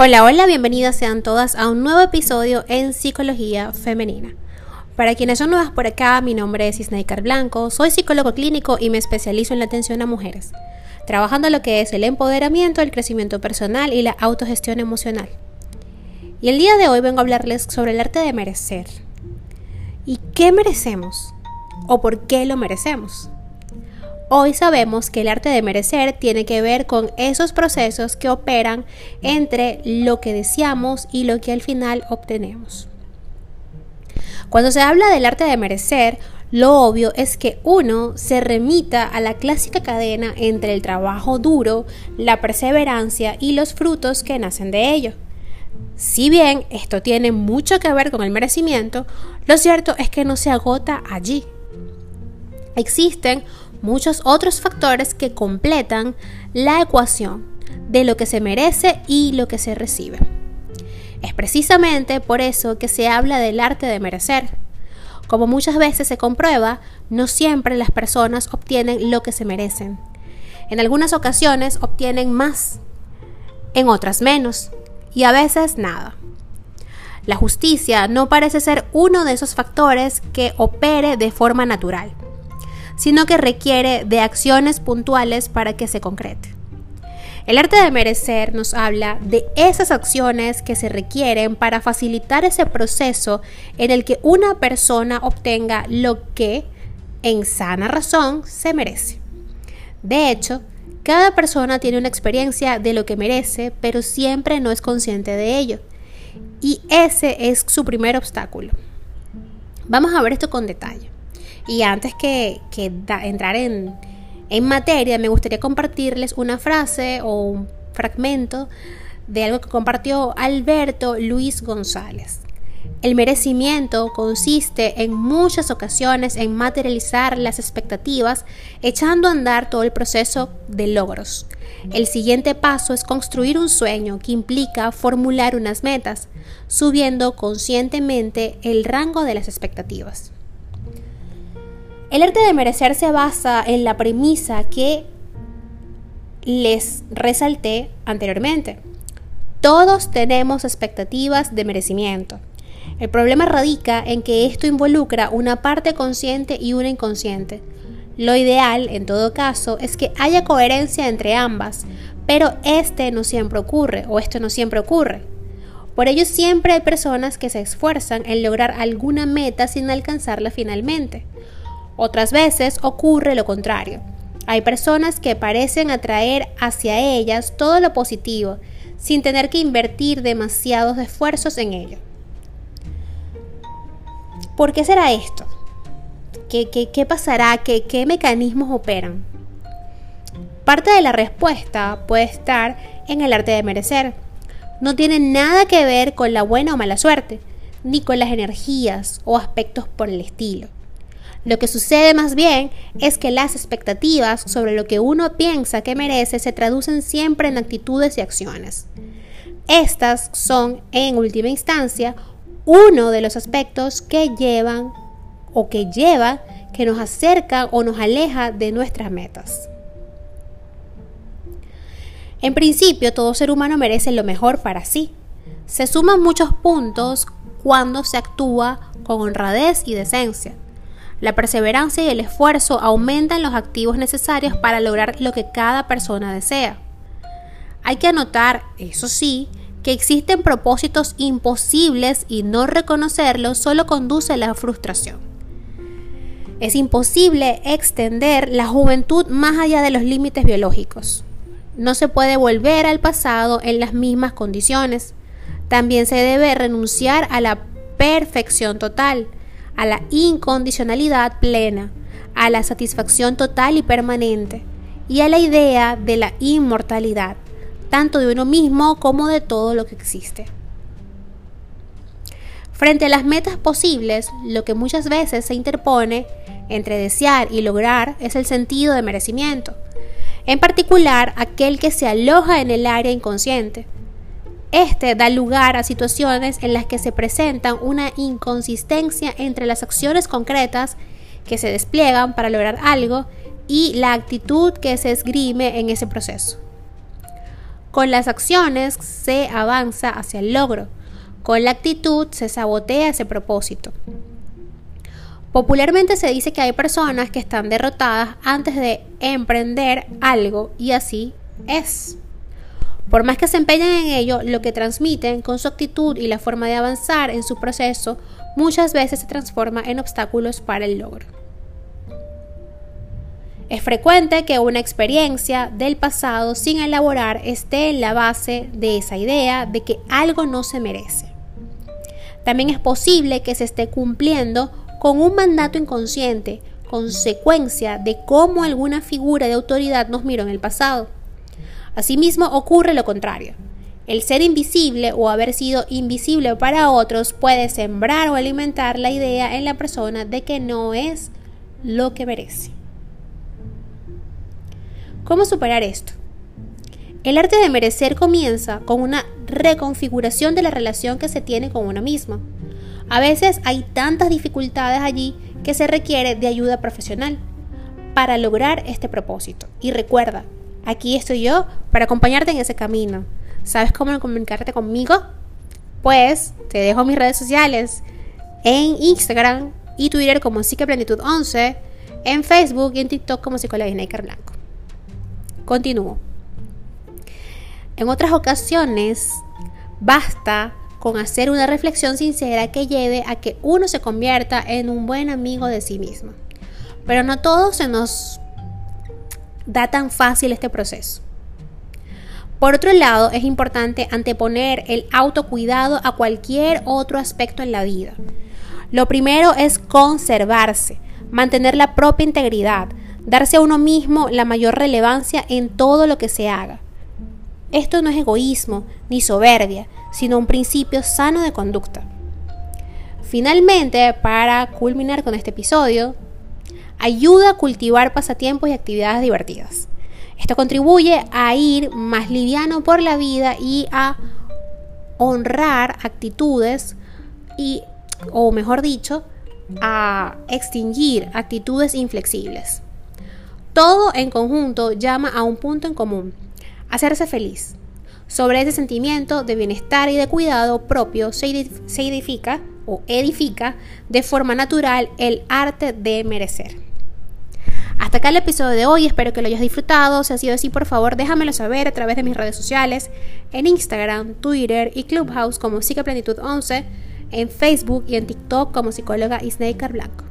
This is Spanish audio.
Hola, hola, bienvenidas sean todas a un nuevo episodio en Psicología Femenina. Para quienes son nuevas por acá, mi nombre es Isnaikar Blanco, soy psicólogo clínico y me especializo en la atención a mujeres, trabajando lo que es el empoderamiento, el crecimiento personal y la autogestión emocional. Y el día de hoy vengo a hablarles sobre el arte de merecer. ¿Y qué merecemos? ¿O por qué lo merecemos? Hoy sabemos que el arte de merecer tiene que ver con esos procesos que operan entre lo que deseamos y lo que al final obtenemos. Cuando se habla del arte de merecer, lo obvio es que uno se remita a la clásica cadena entre el trabajo duro, la perseverancia y los frutos que nacen de ello. Si bien esto tiene mucho que ver con el merecimiento, lo cierto es que no se agota allí. Existen muchos otros factores que completan la ecuación de lo que se merece y lo que se recibe. Es precisamente por eso que se habla del arte de merecer. Como muchas veces se comprueba, no siempre las personas obtienen lo que se merecen. En algunas ocasiones obtienen más, en otras menos, y a veces nada. La justicia no parece ser uno de esos factores que opere de forma natural sino que requiere de acciones puntuales para que se concrete. El arte de merecer nos habla de esas acciones que se requieren para facilitar ese proceso en el que una persona obtenga lo que, en sana razón, se merece. De hecho, cada persona tiene una experiencia de lo que merece, pero siempre no es consciente de ello. Y ese es su primer obstáculo. Vamos a ver esto con detalle. Y antes que, entrar en, en materia, me gustaría compartirles una frase o un fragmento de algo que compartió Alberto Luis González. El merecimiento consiste en muchas ocasiones en materializar las expectativas, echando a andar todo el proceso de logros. El siguiente paso es construir un sueño que implica formular unas metas, subiendo conscientemente el rango de las expectativas. El arte de merecer se basa en la premisa que les resalté anteriormente. Todos tenemos expectativas de merecimiento. El problema radica en que esto involucra una parte consciente y una inconsciente. Lo ideal, en todo caso, es que haya coherencia entre ambas, pero este no siempre ocurre, o esto no siempre ocurre. Por ello siempre hay personas que se esfuerzan en lograr alguna meta sin alcanzarla finalmente. Otras veces ocurre lo contrario. Hay personas que parecen atraer hacia ellas todo lo positivo, sin tener que invertir demasiados esfuerzos en ello. ¿Por qué será esto? ¿Qué, qué, pasará? ¿Qué, ¿Qué mecanismos operan? Parte de la respuesta puede estar en el arte de merecer. No tiene nada que ver con la buena o mala suerte, ni con las energías o aspectos por el estilo. Lo que sucede más bien es que las expectativas sobre lo que uno piensa que merece se traducen siempre en actitudes y acciones. Estas son, en última instancia, uno de los aspectos que llevan o que lleva que nos acerca o nos aleja de nuestras metas. En principio, todo ser humano merece lo mejor para sí. Se suman muchos puntos cuando se actúa con honradez y decencia. La perseverancia y el esfuerzo aumentan los activos necesarios para lograr lo que cada persona desea. Hay que anotar, eso sí, que existen propósitos imposibles y no reconocerlos solo conduce a la frustración. Es imposible extender la juventud más allá de los límites biológicos. No se puede volver al pasado en las mismas condiciones. También se debe renunciar a la perfección total a la incondicionalidad plena, a la satisfacción total y permanente, y a la idea de la inmortalidad, tanto de uno mismo como de todo lo que existe. Frente a las metas posibles, lo que muchas veces se interpone entre desear y lograr es el sentido de merecimiento, en particular aquel que se aloja en el área inconsciente, este da lugar a situaciones en las que se presentan una inconsistencia entre las acciones concretas que se despliegan para lograr algo y la actitud que se esgrime en ese proceso. Con las acciones se avanza hacia el logro. Con la actitud se sabotea ese propósito. Popularmente se dice que hay personas que están derrotadas antes de emprender algo y así es. Por más que se empeñen en ello, lo que transmiten con su actitud y la forma de avanzar en su proceso muchas veces se transforma en obstáculos para el logro. Es frecuente que una experiencia del pasado sin elaborar esté en la base de esa idea de que algo no se merece. También es posible que se esté cumpliendo con un mandato inconsciente, consecuencia de cómo alguna figura de autoridad nos miró en el pasado. Asimismo ocurre lo contrario. El ser invisible o haber sido invisible para otros puede sembrar o alimentar la idea en la persona de que no es lo que merece. ¿Cómo superar esto? El arte de merecer comienza con una reconfiguración de la relación que se tiene con uno mismo. A veces hay tantas dificultades allí que se requiere de ayuda profesional para lograr este propósito. Y recuerda, aquí estoy yo para acompañarte en ese camino. ¿Sabes cómo comunicarte conmigo? Pues te dejo mis redes sociales en Instagram y Twitter como Psiqueplenitud 11, en Facebook y en TikTok como Psicóloga Snaker Blanco. Continúo. En otras ocasiones, basta con hacer una reflexión sincera que lleve a que uno se convierta en un buen amigo de sí mismo. Pero no todo se nos da tan fácil este proceso. Por otro lado, es importante anteponer el autocuidado a cualquier otro aspecto en la vida. Lo primero es conservarse, mantener la propia integridad, darse a uno mismo la mayor relevancia en todo lo que se haga. Esto no es egoísmo ni soberbia, sino un principio sano de conducta. Finalmente, para culminar con este episodio, ayuda a cultivar pasatiempos y actividades divertidas. Esto contribuye a ir más liviano por la vida y a honrar actitudes y, o mejor dicho, a extinguir actitudes inflexibles. Todo en conjunto llama a un punto en común, hacerse feliz. Sobre ese sentimiento de bienestar y de cuidado propio se edifica o edifica de forma natural el arte de merecer. Hasta acá el episodio de hoy, espero que lo hayas disfrutado. Si ha sido así, por favor, déjamelo saber a través de mis redes sociales, en Instagram, Twitter y Clubhouse como Psicoplenitud 11, en Facebook y en TikTok como psicóloga Isnaker Blanco.